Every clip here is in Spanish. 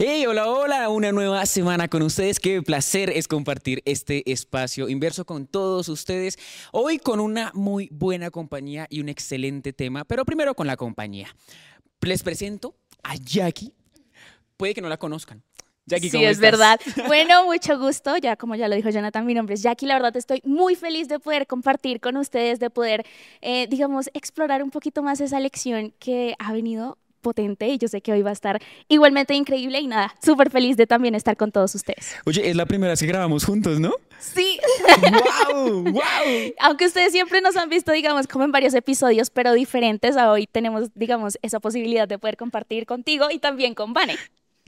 Hey, hola, hola, una nueva semana con ustedes. Qué placer es compartir este espacio inverso con todos ustedes. Hoy con una muy buena compañía y un excelente tema, pero primero con la compañía. Les presento a Jackie. Puede que no la conozcan. Jackie, sí, es verdad. Bueno, mucho gusto. Ya como ya lo dijo Jonathan, mi nombre es Jackie. La verdad estoy muy feliz de poder compartir con ustedes, de poder, eh, digamos, explorar un poquito más esa lección que ha venido potente y yo sé que hoy va a estar igualmente increíble y nada, súper feliz de también estar con todos ustedes. Oye, es la primera vez que grabamos juntos, ¿no? Sí. ¡Wow! ¡Wow! Aunque ustedes siempre nos han visto, digamos, como en varios episodios, pero diferentes, hoy tenemos, digamos, esa posibilidad de poder compartir contigo y también con Vane.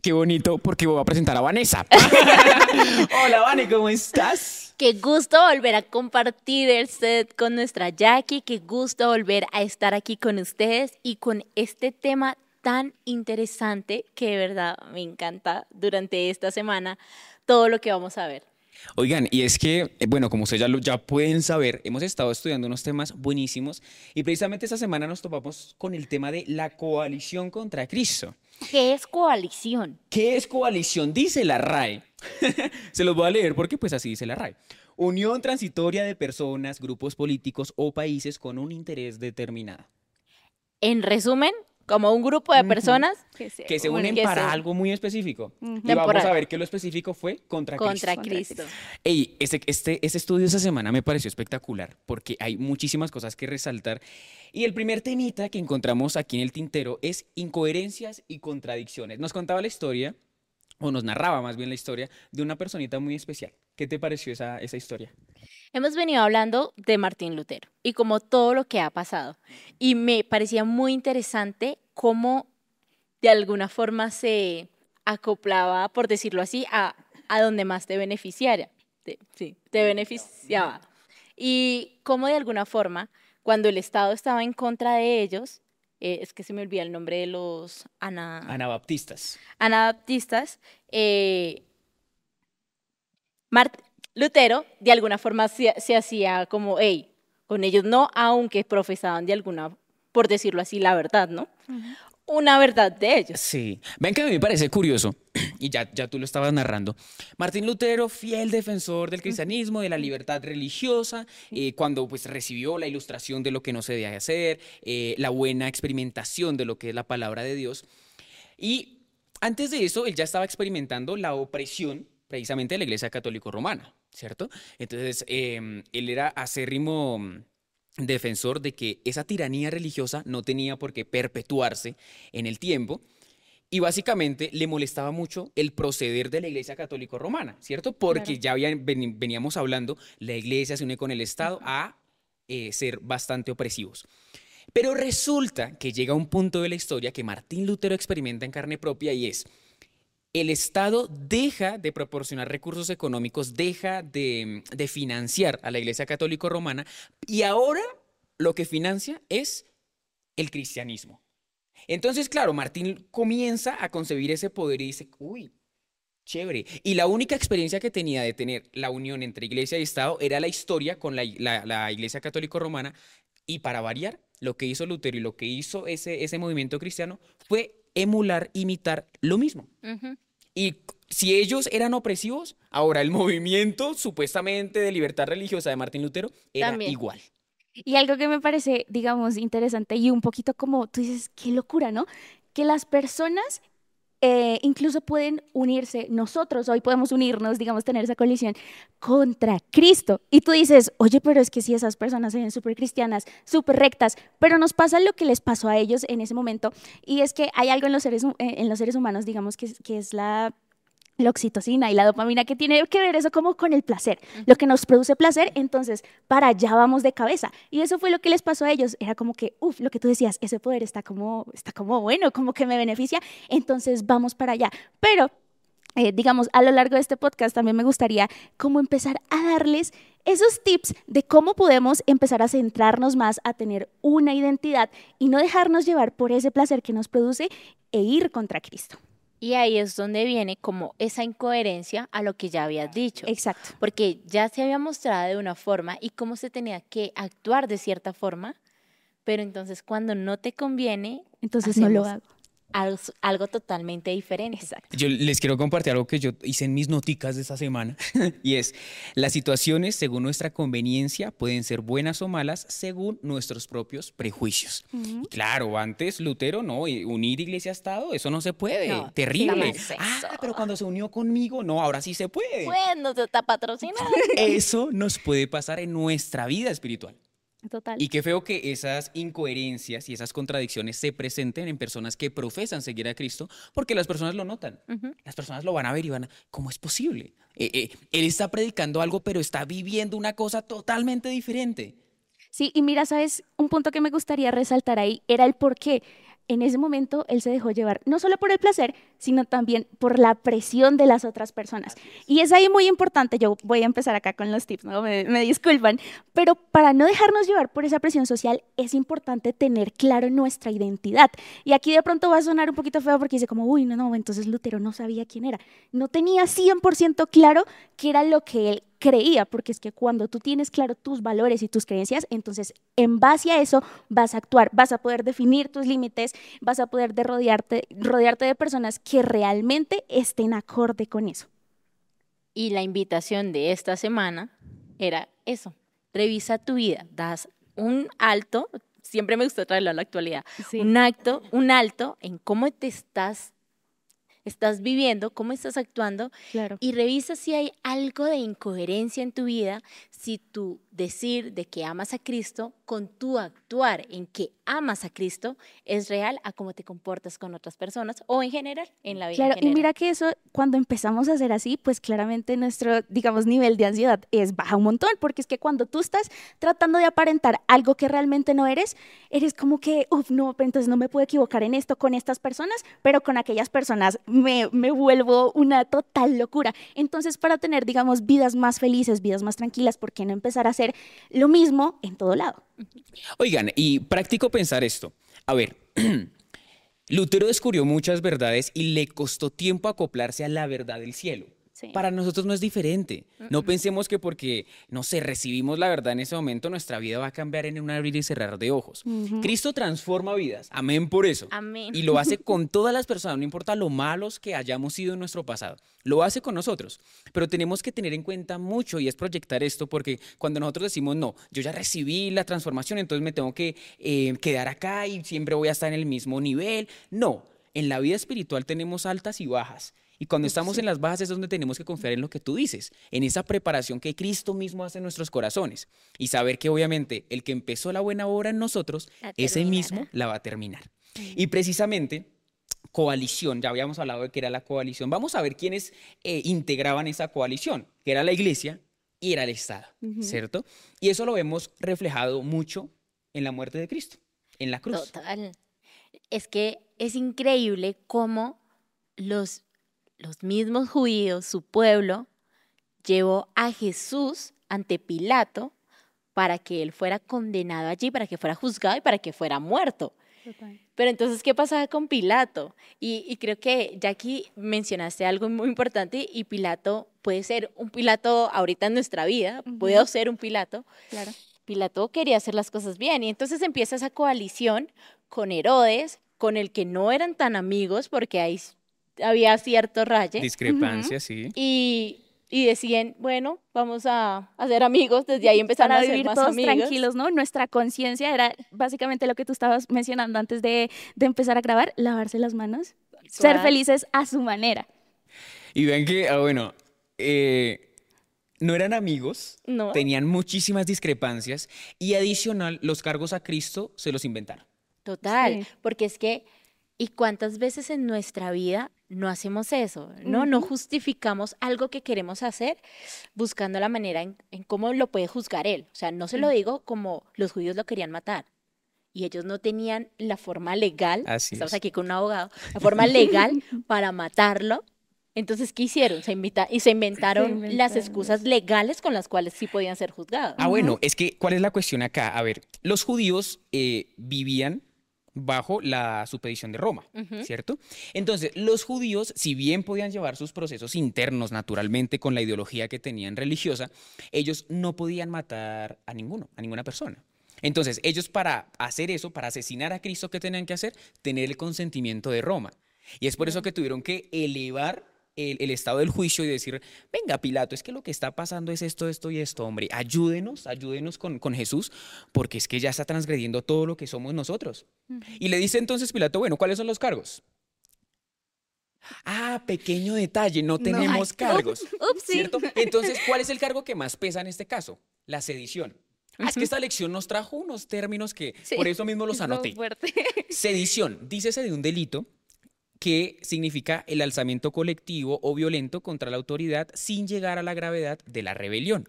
Qué bonito, porque voy a presentar a Vanessa. Hola, Vane, ¿cómo estás? Qué gusto volver a compartir el set con nuestra Jackie. Qué gusto volver a estar aquí con ustedes y con este tema tan interesante que de verdad me encanta durante esta semana todo lo que vamos a ver. Oigan, y es que, eh, bueno, como ustedes ya, lo, ya pueden saber, hemos estado estudiando unos temas buenísimos y precisamente esta semana nos topamos con el tema de la coalición contra Cristo. ¿Qué es coalición? ¿Qué es coalición? Dice la RAE. Se los voy a leer porque pues así dice la RAE. Unión transitoria de personas, grupos políticos o países con un interés determinado. En resumen, como un grupo de personas que se, unen para algo muy específico. Y vamos a ver que lo específico fue contra, contra Cristo. Cristo. Ey, este, este, este estudio esa semana me pareció espectacular porque hay muchísimas cosas que resaltar. Y el primer temita que encontramos aquí en el tintero es incoherencias y contradicciones. Nos contaba la historia, o nos narraba más bien la historia, de una personita muy especial. ¿Qué te pareció esa, esa historia? Hemos venido hablando de Martín Lutero y como todo lo que ha pasado. Y me parecía muy interesante cómo de alguna forma se acoplaba, por decirlo así, a, a donde más te beneficiara. sí, te beneficiaba. Y cómo de alguna forma, cuando el Estado estaba en contra de ellos, eh, es que se me olvida el nombre de los ana... anabaptistas. Anabaptistas, eh, Lutero de alguna forma se, hacía como, hey, con ellos no, aunque profesaban de alguna, por decirlo así, la verdad, ¿no? Una verdad de ellos. Sí. Ven que a mí me parece curioso, y ya, ya tú lo estabas narrando. Martín Lutero, fiel defensor del cristianismo, de la libertad religiosa, eh, cuando pues recibió la ilustración de lo que no se debe hacer, eh, la buena experimentación de lo que es la palabra de Dios. Y antes de eso, él ya estaba experimentando la opresión precisamente de la Iglesia Católico Romana. ¿Cierto? Entonces, em, él era acérrimo mm, defensor de que esa tiranía religiosa no tenía por qué perpetuarse en el tiempo. Y básicamente le molestaba mucho el proceder de la Iglesia Católico Romana, ¿cierto? Porque ya veníamos hablando, la Iglesia se une con el Estado a eh, ser bastante opresivos. Pero resulta que llega un punto de la historia que Martín Lutero experimenta en carne propia y es, el Estado deja de proporcionar recursos económicos, deja de, financiar a la Iglesia Católica Romana y ahora lo que financia es el cristianismo. Entonces, claro, Martín comienza a concebir ese poder y dice, uy, chévere. Y la única experiencia que tenía de tener la unión entre iglesia y Estado era la historia con la, iglesia católico romana. Y para variar, lo que hizo Lutero y lo que hizo ese movimiento cristiano fue emular, imitar lo mismo. Y si ellos eran opresivos, ahora el movimiento supuestamente de libertad religiosa de Martín Lutero era igual. Y algo que me parece, digamos, interesante y un poquito como tú dices, qué locura, ¿no? Que las personas eh, incluso pueden unirse, nosotros hoy podemos unirnos, digamos, tener esa colisión contra Cristo. Y tú dices, oye, pero es que si esas personas son súper cristianas, súper rectas, pero nos pasa lo que les pasó a ellos en ese momento, y es que hay algo en los seres, eh, en los seres humanos, digamos, que, que es la la oxitocina y la dopamina, que tiene que ver eso como con el placer, lo que nos produce placer, entonces para allá vamos de cabeza. Y eso fue lo que les pasó a ellos, era como que, uff, lo que tú decías, ese poder está como, está como bueno, como que me beneficia, entonces vamos para allá. Pero, eh, digamos, a lo largo de este podcast también me gustaría como empezar a darles esos tips de cómo podemos empezar a centrarnos más, a tener una identidad y no dejarnos llevar por ese placer que nos produce e ir contra Cristo. Y ahí es donde viene como esa incoherencia a lo que ya habías dicho. Exacto. Porque ya se había mostrado de una forma y cómo se tenía que actuar de cierta forma, pero entonces cuando no te conviene... Entonces no lo hago. Algo, algo totalmente diferente. Exacto. Yo les quiero compartir algo que yo hice en mis noticas de esta semana y es, las situaciones según nuestra conveniencia pueden ser buenas o malas según nuestros propios prejuicios. Y claro, antes Lutero no, unir iglesia-estado, eso no se puede, No, terrible. Ah, pero cuando se unió conmigo, no, ahora sí se puede. Bueno, te está patrocinando. Eso nos puede pasar en nuestra vida espiritual. Total. Y qué feo que esas incoherencias y esas contradicciones se presenten en personas que profesan seguir a Cristo, porque las personas lo notan. Las personas lo van a ver y van a, ¿cómo es posible? Eh, eh, él está predicando algo, pero está viviendo una cosa totalmente diferente. Sí, y mira, sabes, un punto que me gustaría resaltar ahí era el por qué en ese momento él se dejó llevar, no solo por el placer, sino también por la presión de las otras personas. Y es ahí muy importante, yo voy a empezar acá con los tips, ¿no? me, me disculpan, pero para no dejarnos llevar por esa presión social es importante tener claro nuestra identidad. Y aquí de pronto va a sonar un poquito feo porque dice como, uy, no, no, entonces Lutero no sabía quién era. No tenía 100% claro qué era lo que él creía, porque es que cuando tú tienes claro tus valores y tus creencias, entonces en base a eso vas a actuar, vas a poder definir tus límites, vas a poder de rodearte, rodearte de personas que realmente estén acorde con eso. Y la invitación de esta semana era eso. Revisa tu vida, das un alto, siempre me gusta traerlo a la actualidad, un acto, un alto en cómo te estás estás viviendo, cómo estás actuando Claro. y revisa si hay algo de incoherencia en tu vida, si tu decir de que amas a Cristo con tu actuar en que amas a Cristo es real a cómo te comportas con otras personas o en general en la vida. Claro, y mira que eso, cuando empezamos a hacer así, pues claramente nuestro, digamos, nivel de ansiedad es baja un montón, porque es que cuando tú estás tratando de aparentar algo que realmente no eres, eres como que, uff, no, pero entonces no me puedo equivocar en esto con estas personas, pero con aquellas personas me, me vuelvo una total locura. Entonces, para tener, digamos, vidas más felices, vidas más tranquilas, ¿por qué no empezar a lo mismo en todo lado? Oigan, y práctico pensar esto. A ver, Lutero descubrió muchas verdades y le costó tiempo acoplarse a la verdad del cielo. Sí. Para nosotros no es diferente. No pensemos que porque, no sé, recibimos la verdad en ese momento, nuestra vida va a cambiar en un abrir y cerrar de ojos. Cristo transforma vidas. Amén por eso. Amén. Y lo hace con todas las personas, no importa lo malos que hayamos sido en nuestro pasado. Lo hace con nosotros. Pero tenemos que tener en cuenta mucho y es proyectar esto porque cuando nosotros decimos, no, yo ya recibí la transformación, entonces me tengo que eh, quedar acá y siempre voy a estar en el mismo nivel. No, en la vida espiritual tenemos altas y bajas. Y cuando estamos en las bajas es donde tenemos que confiar en lo que tú dices, en esa preparación que Cristo mismo hace en nuestros corazones y saber que obviamente el que empezó la buena obra en nosotros, ese mismo la va a terminar. Y precisamente coalición, ya habíamos hablado de que era la coalición, vamos a ver quiénes eh, integraban esa coalición, que era la iglesia y era el Estado, ¿cierto? Y eso lo vemos reflejado mucho en la muerte de Cristo, en la cruz. Total. Es que es increíble cómo los, los mismos judíos, su pueblo, llevó a Jesús ante Pilato para que él fuera condenado allí, para que fuera juzgado y para que fuera muerto. Pero entonces, ¿qué pasaba con Pilato? Y, y creo que ya aquí mencionaste algo muy importante y Pilato puede ser un Pilato ahorita en nuestra vida, puede ser un Pilato, Claro. Pilato quería hacer las cosas bien y entonces empieza esa coalición con Herodes, con el que no eran tan amigos porque ahí s- había cierto raye Discrepancia, sí. y, y decían, bueno, vamos a hacer amigos, desde ahí empezaron para a ser vivir más todos amigos. tranquilos, ¿no? Nuestra conciencia era básicamente lo que tú estabas mencionando antes de, de empezar a grabar, lavarse las manos, ser felices a su manera. Y ven que, ah, bueno, eh, no eran amigos, No. tenían muchísimas discrepancias y adicional, los cargos a Cristo se los inventaron. Total, Sí. porque es que, ¿y cuántas veces en nuestra vida no hacemos eso? No, no justificamos algo que queremos hacer buscando la manera en, en cómo lo puede juzgar él. O sea, no se lo digo como los judíos lo querían matar. Y ellos no tenían la forma legal, Así estamos es. aquí con un abogado, la forma legal para matarlo. Entonces, ¿qué hicieron? Se, invita- y se inventaron las inventaron. excusas legales con las cuales sí podían ser juzgados. Ah, bueno, es que, ¿cuál es la cuestión acá? A ver, los judíos eh, vivían bajo la supedición de Roma, ¿cierto? Entonces, los judíos, si bien podían llevar sus procesos internos naturalmente con la ideología que tenían religiosa, ellos no podían matar a ninguno, a ninguna persona. Entonces, ellos para hacer eso, para asesinar a Cristo, ¿qué tenían que hacer? Tener el consentimiento de Roma. Y es por eso que tuvieron que elevar el, estado del juicio y decir, venga Pilato, es que lo que está pasando es esto, esto y esto, hombre, ayúdenos, ayúdenos con, con Jesús, porque es que ya está transgrediendo todo lo que somos nosotros. Y le dice entonces Pilato, bueno, ¿cuáles son los cargos? Ah, pequeño detalle, no tenemos cargos. ¿Cierto? Entonces, ¿cuál es el cargo que más pesa en este caso? La sedición. Ah, es que esta lección nos trajo unos términos que por eso mismo los anoté. Sedición, dícese de un delito que significa el alzamiento colectivo o violento contra la autoridad sin llegar a la gravedad de la rebelión.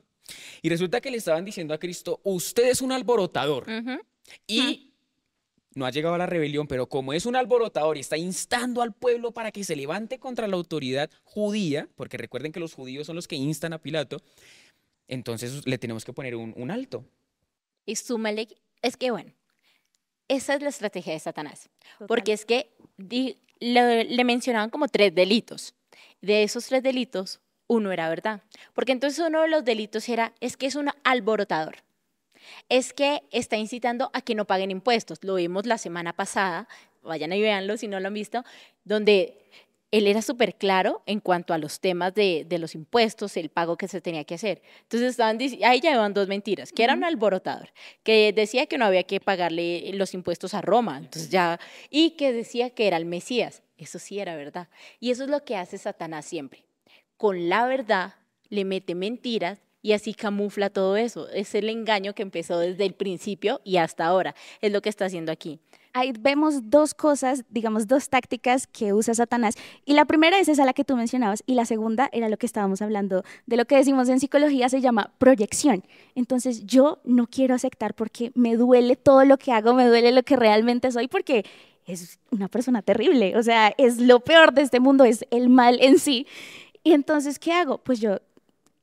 Y resulta que le estaban diciendo a Cristo, usted es un alborotador. Y no ha llegado a la rebelión, pero como es un alborotador y está instando al pueblo para que se levante contra la autoridad judía, porque recuerden que los judíos son los que instan a Pilato, entonces le tenemos que poner un, alto. Y súmale, es que bueno, esa es la estrategia de Satanás, porque es que le, le mencionaban como tres delitos. De esos tres delitos, uno era verdad, porque entonces uno de los delitos era, es que es un alborotador es que está incitando a que no paguen impuestos. Lo vimos la semana pasada, vayan y véanlo si no lo han visto, donde él era súper claro en cuanto a los temas de, los impuestos, el pago que se tenía que hacer. Entonces estaban ahí ya iban dos mentiras, que era un alborotador, que decía que no había que pagarle los impuestos a Roma, entonces ya, y que decía que era el Mesías. Eso sí era verdad. Y eso es lo que hace Satanás siempre. Con la verdad le mete mentiras y así camufla todo eso. Es el engaño que empezó desde el principio y hasta ahora. Es lo que está haciendo aquí. Ahí vemos dos cosas, digamos, dos tácticas que usa Satanás. Y la primera es esa la que tú mencionabas y la segunda era lo que estábamos hablando, de lo que decimos en psicología se llama proyección. Entonces yo no quiero aceptar porque me duele todo lo que hago, me duele lo que realmente soy porque es una persona terrible, o sea, es lo peor de este mundo, es el mal en sí. Y entonces, ¿qué hago? Pues yo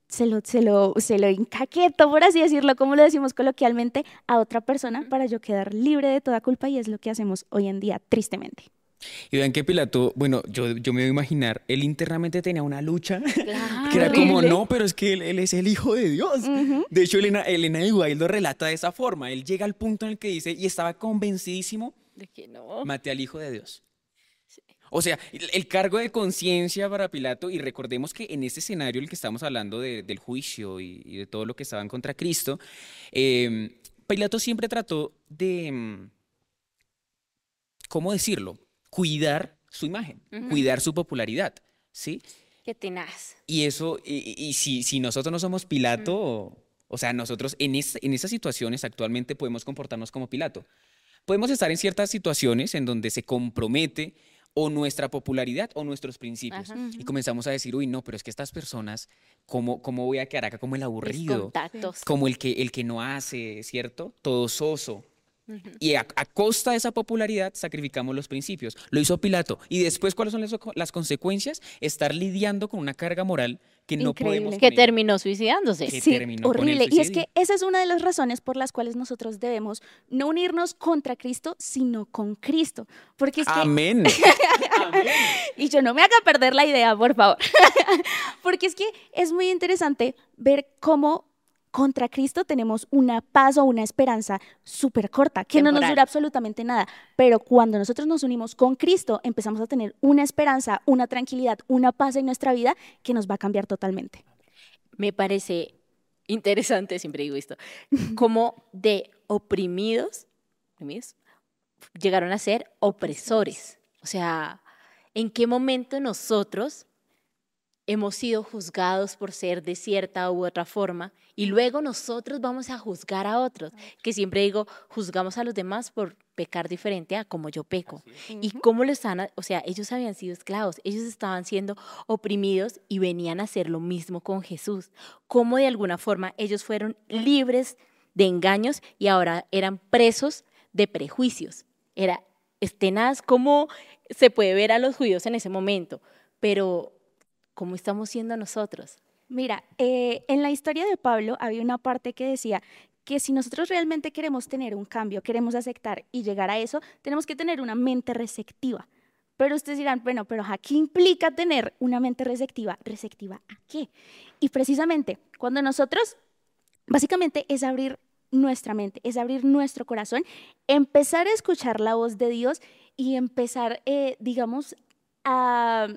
se lo, se lo, se lo encaqueto, por así decirlo, como lo decimos coloquialmente, a otra persona para yo quedar libre de toda culpa y es lo que hacemos hoy en día, tristemente. Y vean que Pilato, bueno, yo, yo me voy a imaginar, él internamente tenía una lucha, que era como, no, pero es que él, es el hijo de Dios. De hecho, Elena, Elena de Guay lo relata de esa forma. Él llega al punto en el que dice, y estaba convencidísimo de que no. Mate al hijo de Dios. O sea, el cargo de conciencia para Pilato, y recordemos que en ese escenario el que estamos hablando del juicio y, de todo lo que estaban contra Cristo, em, Pilato siempre trató de, em, ¿cómo decirlo? Cuidar su imagen, cuidar su popularidad, ¿sí? Qué tenaz. Y eso, y, si, si, nosotros no somos Pilato, o sea, nosotros en, en esas situaciones actualmente podemos comportarnos como Pilato. Podemos estar en ciertas situaciones en donde se compromete o nuestra popularidad o nuestros principios. Y comenzamos a decir, uy, no, pero es que estas personas, ¿cómo, cómo voy a quedar acá como el aburrido? Como el que, el que no hace, ¿cierto? Todo soso. Y a, costa de esa popularidad sacrificamos los principios. Lo hizo Pilato. Y después, ¿cuáles son las, consecuencias? Estar lidiando con una carga moral que no podemos. Que terminó suicidándose. sí, horrible. y es que esa es una de las razones por las cuales nosotros debemos no unirnos contra Cristo, sino con Cristo. Porque es Amén. y yo no me haga perder la idea, por favor. Porque es que es muy interesante ver cómo contra Cristo tenemos una paz o una esperanza súper corta, que no nos dura absolutamente nada. Pero cuando nosotros nos unimos con Cristo, empezamos a tener una esperanza, una tranquilidad, una paz en nuestra vida que nos va a cambiar totalmente. Me parece interesante, siempre digo esto, como de oprimidos, llegaron a ser opresores. O sea, ¿en qué momento nosotros hemos sido juzgados por ser de cierta u otra forma y luego nosotros vamos a juzgar a otros, que siempre digo, juzgamos a los demás por pecar diferente a como yo peco. Y cómo lo están, o sea, ellos habían sido esclavos, ellos estaban siendo oprimidos y venían a hacer lo mismo con Jesús. Cómo de alguna forma ellos fueron libres de engaños y ahora eran presos de prejuicios. Era estenaz cómo se puede ver a los judíos en ese momento, pero ¿cómo estamos siendo nosotros? Mira, eh, en la historia de Pablo había una parte que decía que si nosotros realmente queremos tener un cambio, queremos aceptar y llegar a eso, tenemos que tener una mente receptiva. Pero ustedes dirán, bueno, pero ¿qué implica tener una mente receptiva? ¿Receptiva a qué? Y precisamente cuando nosotros, básicamente es abrir nuestra mente, es abrir nuestro corazón, empezar a escuchar la voz de Dios y empezar, eh, digamos, a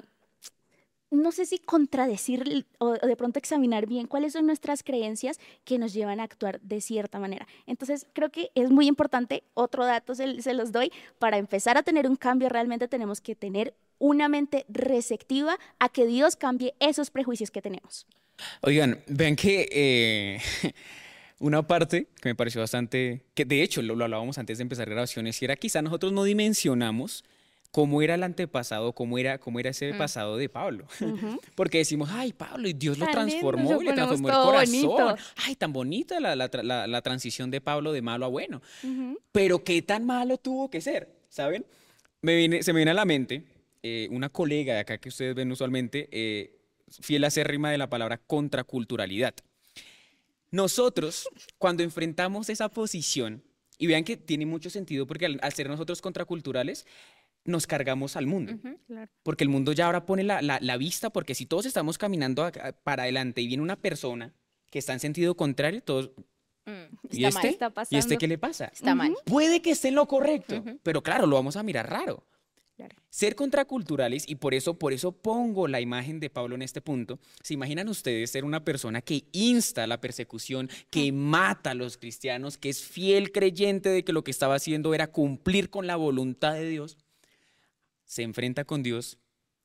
no sé si contradecir o, de pronto examinar bien cuáles son nuestras creencias que nos llevan a actuar de cierta manera. Entonces, creo que es muy importante, otro dato se, se, los doy, para empezar a tener un cambio realmente tenemos que tener una mente receptiva a que Dios cambie esos prejuicios que tenemos. Oigan, ven que... Eh, una parte que me pareció bastante, que de hecho lo, lo hablábamos antes de empezar grabaciones, y era quizá nosotros no dimensionamos cómo era el antepasado, cómo era, cómo era ese mm. pasado de Pablo. Porque decimos, ay, Pablo, y Dios lo transformó y le transformó el corazón. Ay, tan bonita la, la, la, transición de Pablo de malo a bueno. Pero qué tan malo tuvo que ser, ¿saben? Me viene, se me viene a la mente eh, una colega de acá que ustedes ven usualmente, eh, fiel acérrima de la palabra contraculturalidad. Nosotros, cuando enfrentamos esa posición, y vean que tiene mucho sentido porque al ser nosotros contraculturales, nos cargamos al mundo. Porque el mundo ya ahora pone la, la, vista, porque si todos estamos caminando para adelante y viene una persona que está en sentido contrario, todos... Mm, ¿Y, este? ¿Y este qué le pasa? Está mal. Puede que esté en lo correcto, pero claro, lo vamos a mirar raro. Ser contraculturales, y por eso, por eso pongo la imagen de Pablo en este punto, ¿se imaginan ustedes ser una persona que insta la persecución, que mata a los cristianos, que es fiel creyente de que lo que estaba haciendo era cumplir con la voluntad de Dios? Se enfrenta con Dios,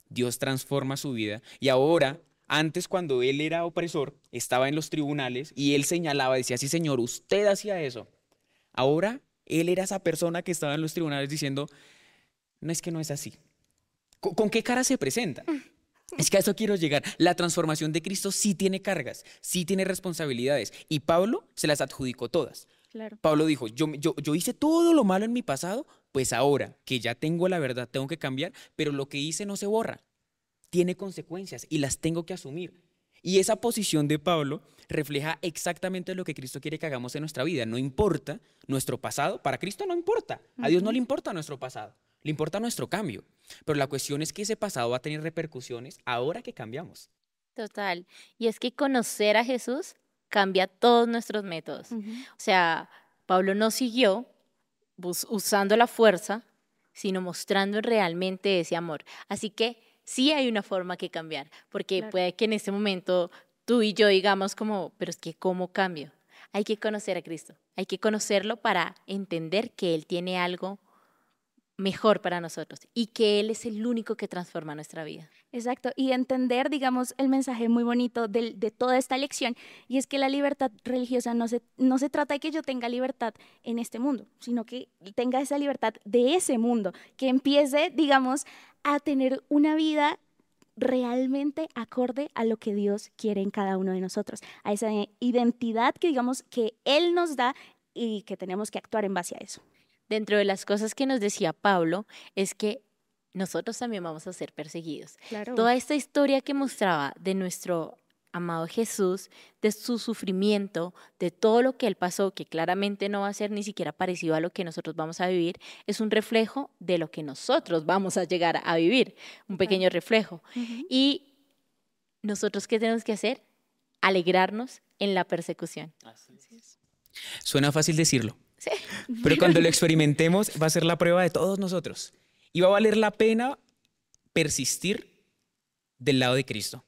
Dios transforma su vida y ahora, antes cuando él era opresor, estaba en los tribunales y él señalaba, decía, sí Señor, usted hacía eso. Ahora él era esa persona que estaba en los tribunales diciendo, no es que no es así. ¿Con, qué cara se presenta? Es que a eso quiero llegar. La transformación de Cristo sí tiene cargas, sí tiene responsabilidades. Y Pablo se las adjudicó todas. Pablo dijo, yo, yo, yo hice todo lo malo en mi pasado, pues ahora que ya tengo la verdad, tengo que cambiar, pero lo que hice no se borra, tiene consecuencias y las tengo que asumir. Y esa posición de Pablo refleja exactamente lo que Cristo quiere que hagamos en nuestra vida. No importa nuestro pasado, para Cristo no importa, a Dios no le importa nuestro pasado, le importa nuestro cambio. Pero la cuestión es que ese pasado va a tener repercusiones ahora que cambiamos. Total. Y es que conocer a Jesús cambia todos nuestros métodos. O sea, Pablo no siguió usando la fuerza, sino mostrando realmente ese amor. Así que sí hay una forma que cambiar, porque puede que en este momento tú y yo digamos como, pero es que ¿cómo cambio? Hay que conocer a Cristo, hay que conocerlo para entender que Él tiene algo mejor para nosotros y que Él es el único que transforma nuestra vida. Exacto, y entender, digamos, el mensaje muy bonito de, toda esta lección, y es que la libertad religiosa no se, no se trata de que yo tenga libertad en este mundo, sino que tenga esa libertad de ese mundo, que empiece, digamos, a tener una vida realmente acorde a lo que Dios quiere en cada uno de nosotros, a esa identidad que digamos que Él nos da y que tenemos que actuar en base a eso dentro de las cosas que nos decía Pablo es que nosotros también vamos a ser perseguidos. Toda esta historia que mostraba de nuestro amado Jesús, de su sufrimiento, de todo lo que él pasó, que claramente no va a ser ni siquiera parecido a lo que nosotros vamos a vivir, es un reflejo de lo que nosotros vamos a llegar a vivir, un pequeño reflejo. Y nosotros, ¿qué tenemos que hacer? Alegrarnos en la persecución. Suena fácil decirlo, pero cuando lo experimentemos va a ser la prueba de todos nosotros. Y va a valer la pena persistir del lado de Cristo.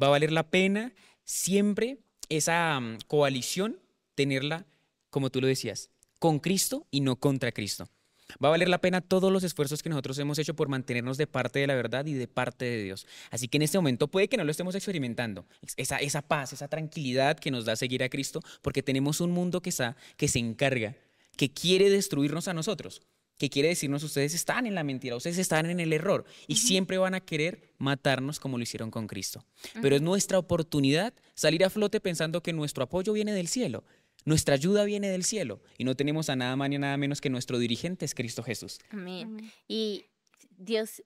Va a valer la pena siempre esa mm, coalición, tenerla, como tú lo decías, con Cristo y no contra Cristo. Va a valer la pena todos los esfuerzos que nosotros hemos hecho por mantenernos de parte de la verdad y de parte de Dios. Así que en este momento puede que no lo estemos experimentando, esa, esa paz, esa tranquilidad que nos da seguir a Cristo, porque tenemos un mundo que, está, que se encarga que quiere destruirnos a nosotros, que quiere decirnos ustedes están en la mentira, ustedes están en el error y siempre van a querer matarnos como lo hicieron con Cristo. Pero es nuestra oportunidad salir a flote pensando que nuestro apoyo viene del cielo, nuestra ayuda viene del cielo y no tenemos a nada más ni nada menos que nuestro dirigente es Cristo Jesús. Amén. Y Dios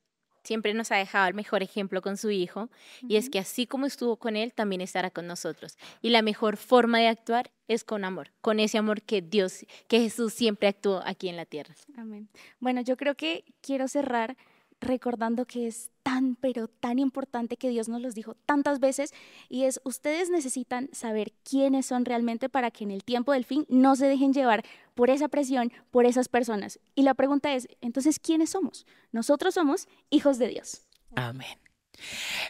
siempre nos ha dejado el mejor ejemplo con su Hijo, y es que así como estuvo con Él, también estará con nosotros. Y la mejor forma de actuar es con amor, con ese amor que Dios, que Jesús siempre actuó aquí en la tierra. Amén. Bueno, yo creo que quiero cerrar recordando que es tan, pero tan importante que Dios nos los dijo tantas veces y es, ustedes necesitan saber quiénes son realmente para que en el tiempo del fin no se dejen llevar por esa presión, por esas personas. Y la pregunta es, entonces, ¿quiénes somos? Nosotros somos hijos de Dios. Amén.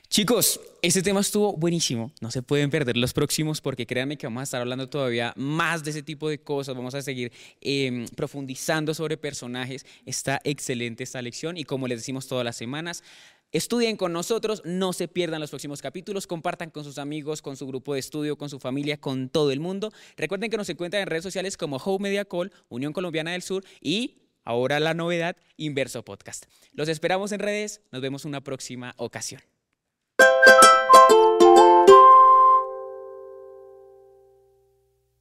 Chicos, este tema estuvo buenísimo. No se pueden perder los próximos porque créanme que vamos a estar hablando todavía más de ese tipo de cosas. Vamos a seguir em, profundizando sobre personajes. Está excelente esta lección y como les decimos todas las semanas, Estudien con nosotros, no se pierdan los próximos capítulos, compartan con sus amigos, con su grupo de estudio, con su familia, con todo el mundo. Recuerden que nos encuentran en redes sociales como Home Media Call, Unión Colombiana del Sur y Ahora la novedad, Inverso Podcast. Los esperamos en redes, nos vemos una próxima ocasión.